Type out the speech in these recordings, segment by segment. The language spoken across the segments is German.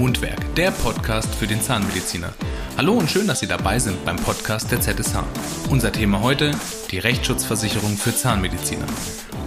Mundwerk, der Podcast für den Zahnmediziner. Hallo und schön, dass Sie dabei sind beim Podcast der ZSH. Unser Thema heute, die Rechtsschutzversicherung für Zahnmediziner.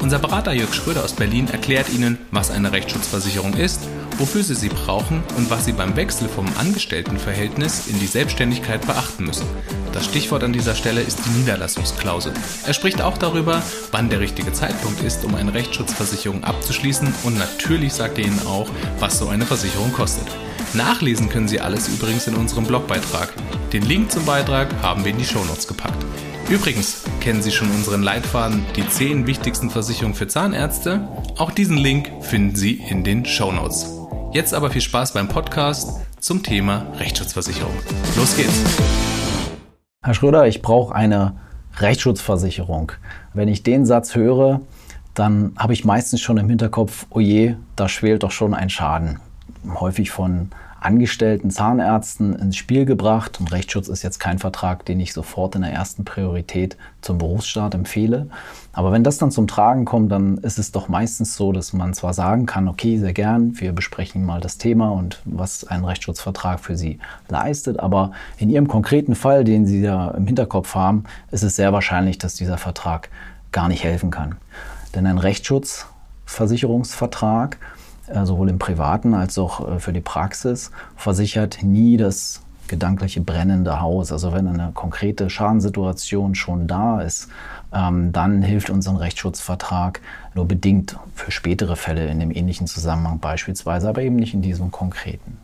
Unser Berater Jörg Schröder aus Berlin erklärt Ihnen, was eine Rechtsschutzversicherung ist, wofür Sie sie brauchen und was Sie beim Wechsel vom Angestelltenverhältnis in die Selbstständigkeit beachten müssen. Das Stichwort an dieser Stelle ist die Niederlassungsklausel. Er spricht auch darüber, wann der richtige Zeitpunkt ist, um eine Rechtsschutzversicherung abzuschließen und natürlich sagt er Ihnen auch, was so eine Versicherung kostet. Nachlesen können Sie alles übrigens in unserem Blogbeitrag. Den Link zum Beitrag haben wir in die Shownotes gepackt. Übrigens, kennen Sie schon unseren Leitfaden Die 10 wichtigsten Versicherungen für Zahnärzte? Auch diesen Link finden Sie in den Shownotes. Jetzt aber viel Spaß beim Podcast zum Thema Rechtsschutzversicherung. Los geht's! Herr Schröder, ich brauche eine Rechtsschutzversicherung. Wenn ich den Satz höre, dann habe ich meistens schon im Hinterkopf, oh je, da schwelt doch schon ein Schaden. Häufig von angestellten Zahnärzten ins Spiel gebracht. Und Rechtsschutz ist jetzt kein Vertrag, den ich sofort in der ersten Priorität zum Berufsstaat empfehle. Aber wenn das dann zum Tragen kommt, dann ist es doch meistens so, dass man zwar sagen kann, okay, sehr gern, wir besprechen mal das Thema und was ein Rechtsschutzvertrag für Sie leistet, aber in Ihrem konkreten Fall, den Sie ja im Hinterkopf haben, ist es sehr wahrscheinlich, dass dieser Vertrag gar nicht helfen kann. Denn ein Rechtsschutzversicherungsvertrag sowohl im privaten als auch äh, für die Praxis, versichert nie das gedankliche brennende Haus. Also wenn eine konkrete Schadenssituation schon da ist, ähm, dann hilft uns ein Rechtsschutzvertrag nur bedingt für spätere Fälle in dem ähnlichen Zusammenhang beispielsweise, aber eben nicht in diesem konkreten.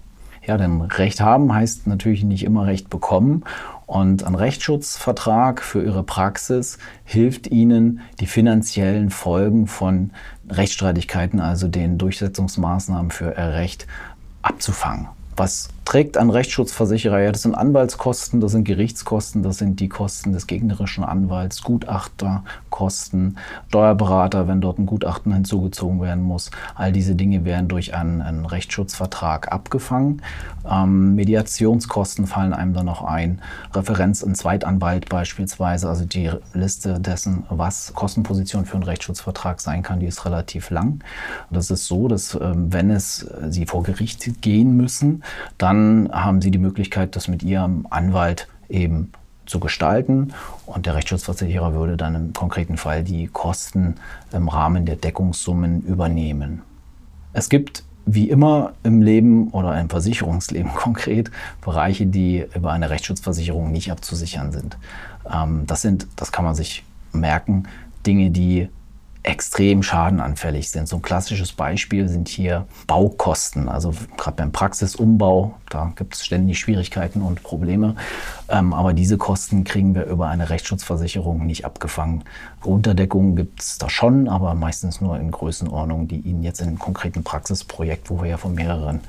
Ja, denn Recht haben heißt natürlich nicht immer Recht bekommen. Und ein Rechtsschutzvertrag für Ihre Praxis hilft Ihnen, die finanziellen Folgen von Rechtsstreitigkeiten, also den Durchsetzungsmaßnahmen für Ihr Recht, abzufangen. Was trägt ein Rechtsschutzversicherer? Ja, das sind Anwaltskosten, das sind Gerichtskosten, das sind die Kosten des gegnerischen Anwalts, Gutachterkosten, Steuerberater, wenn dort ein Gutachten hinzugezogen werden muss. All diese Dinge werden durch einen, einen Rechtsschutzvertrag abgefangen. Ähm, Mediationskosten fallen einem dann noch ein. Referenz in Zweitanwalt beispielsweise, also die Liste dessen, was Kostenposition für einen Rechtsschutzvertrag sein kann, die ist relativ lang. Das ist so, dass ähm, wenn es äh, Sie vor Gericht gehen müssen, dann haben Sie die Möglichkeit, das mit Ihrem Anwalt eben zu gestalten und der Rechtsschutzversicherer würde dann im konkreten Fall die Kosten im Rahmen der Deckungssummen übernehmen. Es gibt wie immer im Leben oder im Versicherungsleben konkret Bereiche, die über eine Rechtsschutzversicherung nicht abzusichern sind. Ähm, das sind, das kann man sich merken, Dinge, die extrem schadenanfällig sind. So ein klassisches Beispiel sind hier Baukosten. Also gerade beim Praxisumbau, da gibt es ständig Schwierigkeiten und Probleme. Ähm, aber diese Kosten kriegen wir über eine Rechtsschutzversicherung nicht abgefangen. Unterdeckungen gibt es da schon, aber meistens nur in Größenordnungen, die Ihnen jetzt in einem konkreten Praxisprojekt, wo wir ja von mehreren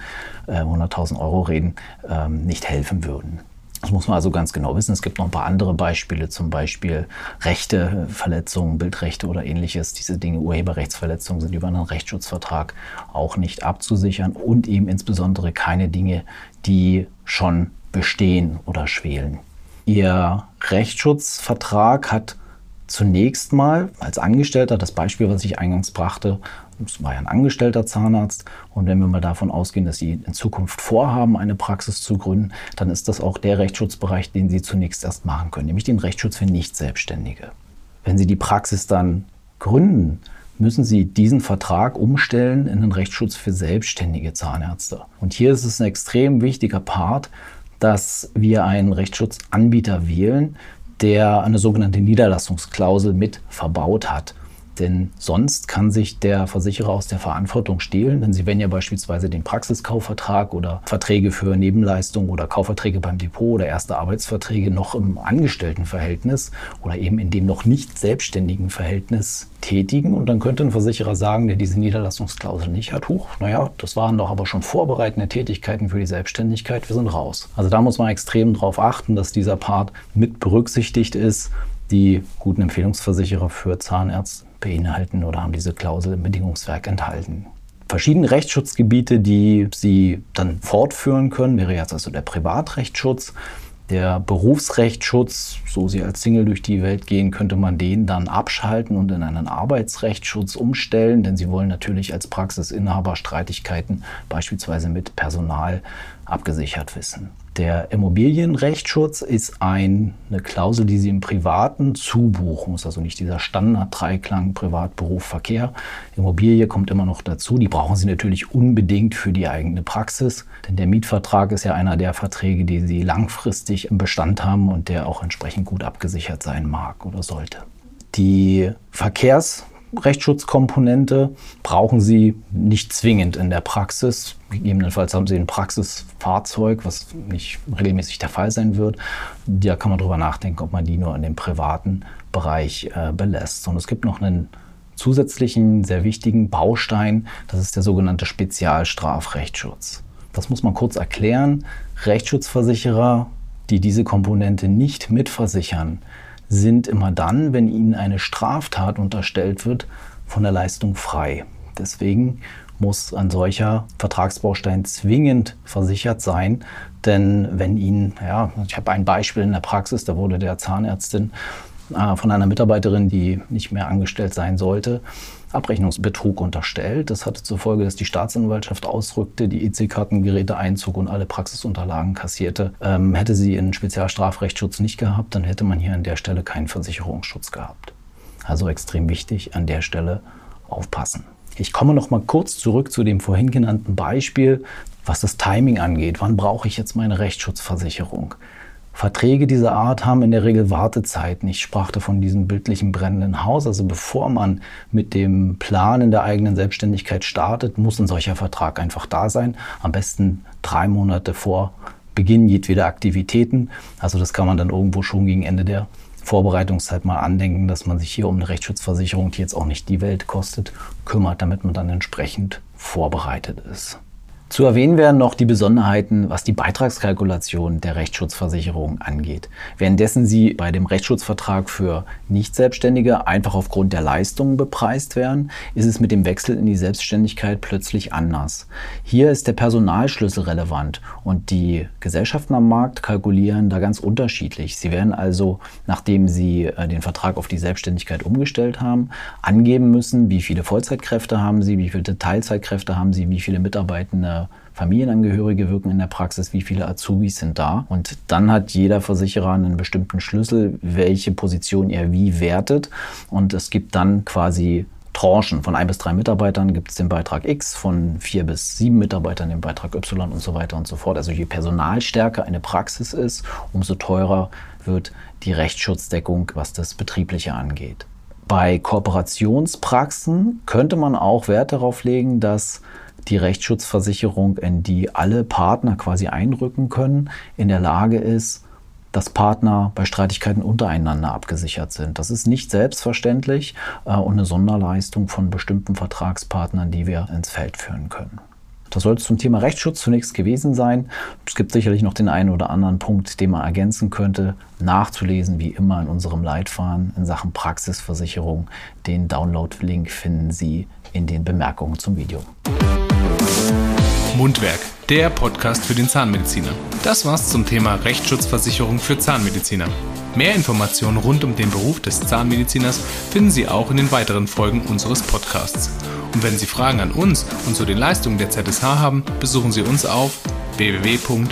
äh, 100.000 Euro reden, ähm, nicht helfen würden. Das muss man also ganz genau wissen. Es gibt noch ein paar andere Beispiele, zum Beispiel Rechte, Verletzungen, Bildrechte oder ähnliches. Diese Dinge, Urheberrechtsverletzungen, sind über einen Rechtsschutzvertrag auch nicht abzusichern und eben insbesondere keine Dinge, die schon bestehen oder schwelen. Ihr Rechtsschutzvertrag hat zunächst mal als Angestellter, das Beispiel, was ich eingangs brachte, es war ja ein angestellter Zahnarzt. Und wenn wir mal davon ausgehen, dass Sie in Zukunft vorhaben, eine Praxis zu gründen, dann ist das auch der Rechtsschutzbereich, den Sie zunächst erst machen können, nämlich den Rechtsschutz für Nicht-Selbstständige. Wenn Sie die Praxis dann gründen, müssen Sie diesen Vertrag umstellen in den Rechtsschutz für selbstständige Zahnärzte. Und hier ist es ein extrem wichtiger Part, dass wir einen Rechtsschutzanbieter wählen, der eine sogenannte Niederlassungsklausel mit verbaut hat. Denn sonst kann sich der Versicherer aus der Verantwortung stehlen, denn Sie werden ja beispielsweise den Praxiskaufvertrag oder Verträge für Nebenleistungen oder Kaufverträge beim Depot oder erste Arbeitsverträge noch im Angestelltenverhältnis oder eben in dem noch nicht selbstständigen Verhältnis tätigen. Und dann könnte ein Versicherer sagen, der diese Niederlassungsklausel nicht hat, huch, naja, das waren doch aber schon vorbereitende Tätigkeiten für die Selbstständigkeit, wir sind raus. Also da muss man extrem darauf achten, dass dieser Part mit berücksichtigt ist die guten Empfehlungsversicherer für Zahnärzte beinhalten oder haben diese Klausel im Bedingungswerk enthalten. Verschiedene Rechtsschutzgebiete, die Sie dann fortführen können, wäre jetzt also der Privatrechtsschutz. Der Berufsrechtsschutz, so Sie als Single durch die Welt gehen, könnte man den dann abschalten und in einen Arbeitsrechtsschutz umstellen, denn Sie wollen natürlich als Praxisinhaber Streitigkeiten beispielsweise mit Personal abgesichert wissen. Der Immobilienrechtsschutz ist ein, eine Klausel, die Sie im Privaten zubuchen. Ist also nicht dieser Standard-Dreiklang Privat, Beruf, Verkehr. Immobilie kommt immer noch dazu. Die brauchen Sie natürlich unbedingt für die eigene Praxis. Denn der Mietvertrag ist ja einer der Verträge, die Sie langfristig im Bestand haben und der auch entsprechend gut abgesichert sein mag oder sollte. Die Verkehrs- Rechtsschutzkomponente brauchen Sie nicht zwingend in der Praxis. Gegebenenfalls haben Sie ein Praxisfahrzeug, was nicht regelmäßig der Fall sein wird. Da kann man darüber nachdenken, ob man die nur in dem privaten Bereich äh, belässt. Und es gibt noch einen zusätzlichen, sehr wichtigen Baustein, das ist der sogenannte Spezialstrafrechtsschutz. Das muss man kurz erklären. Rechtsschutzversicherer, die diese Komponente nicht mitversichern, sind immer dann, wenn ihnen eine Straftat unterstellt wird, von der Leistung frei. Deswegen muss ein solcher Vertragsbaustein zwingend versichert sein. Denn wenn Ihnen, ja, ich habe ein Beispiel in der Praxis, da wurde der Zahnärztin von einer Mitarbeiterin, die nicht mehr angestellt sein sollte, Abrechnungsbetrug unterstellt. Das hatte zur Folge, dass die Staatsanwaltschaft ausrückte, die EC-Kartengeräte einzog und alle Praxisunterlagen kassierte. Ähm, hätte sie einen Spezialstrafrechtsschutz nicht gehabt, dann hätte man hier an der Stelle keinen Versicherungsschutz gehabt. Also extrem wichtig, an der Stelle aufpassen. Ich komme noch mal kurz zurück zu dem vorhin genannten Beispiel, was das Timing angeht. Wann brauche ich jetzt meine Rechtsschutzversicherung? Verträge dieser Art haben in der Regel Wartezeiten. Ich sprach da von diesem bildlichen brennenden Haus. Also bevor man mit dem Plan in der eigenen Selbstständigkeit startet, muss ein solcher Vertrag einfach da sein. Am besten drei Monate vor Beginn jedweder Aktivitäten. Also das kann man dann irgendwo schon gegen Ende der Vorbereitungszeit mal andenken, dass man sich hier um eine Rechtsschutzversicherung, die jetzt auch nicht die Welt kostet, kümmert, damit man dann entsprechend vorbereitet ist. Zu erwähnen wären noch die Besonderheiten, was die Beitragskalkulation der Rechtsschutzversicherung angeht. Währenddessen sie bei dem Rechtsschutzvertrag für Nicht-Selbstständige einfach aufgrund der Leistungen bepreist werden, ist es mit dem Wechsel in die Selbstständigkeit plötzlich anders. Hier ist der Personalschlüssel relevant und die Gesellschaften am Markt kalkulieren da ganz unterschiedlich. Sie werden also, nachdem sie äh, den Vertrag auf die Selbstständigkeit umgestellt haben, angeben müssen, wie viele Vollzeitkräfte haben sie, wie viele Teilzeitkräfte haben sie, wie viele Mitarbeitende Familienangehörige wirken in der Praxis, wie viele Azubis sind da. Und dann hat jeder Versicherer einen bestimmten Schlüssel, welche Position er wie wertet. Und es gibt dann quasi Tranchen. Von ein bis drei Mitarbeitern gibt es den Beitrag X, von vier bis sieben Mitarbeitern den Beitrag Y und so weiter und so fort. Also je personalstärker eine Praxis ist, umso teurer wird die Rechtsschutzdeckung, was das Betriebliche angeht. Bei Kooperationspraxen könnte man auch Wert darauf legen, dass die Rechtsschutzversicherung, in die alle Partner quasi einrücken können, in der Lage ist, dass Partner bei Streitigkeiten untereinander abgesichert sind. Das ist nicht selbstverständlich äh, und eine Sonderleistung von bestimmten Vertragspartnern, die wir ins Feld führen können. Das soll es zum Thema Rechtsschutz zunächst gewesen sein. Es gibt sicherlich noch den einen oder anderen Punkt, den man ergänzen könnte. Nachzulesen, wie immer, in unserem Leitfaden in Sachen Praxisversicherung. Den Download-Link finden Sie in den Bemerkungen zum Video. Mundwerk, der Podcast für den Zahnmediziner. Das war's zum Thema Rechtsschutzversicherung für Zahnmediziner. Mehr Informationen rund um den Beruf des Zahnmediziners finden Sie auch in den weiteren Folgen unseres Podcasts. Und wenn Sie Fragen an uns und zu den Leistungen der ZSH haben, besuchen Sie uns auf www.zsh.de.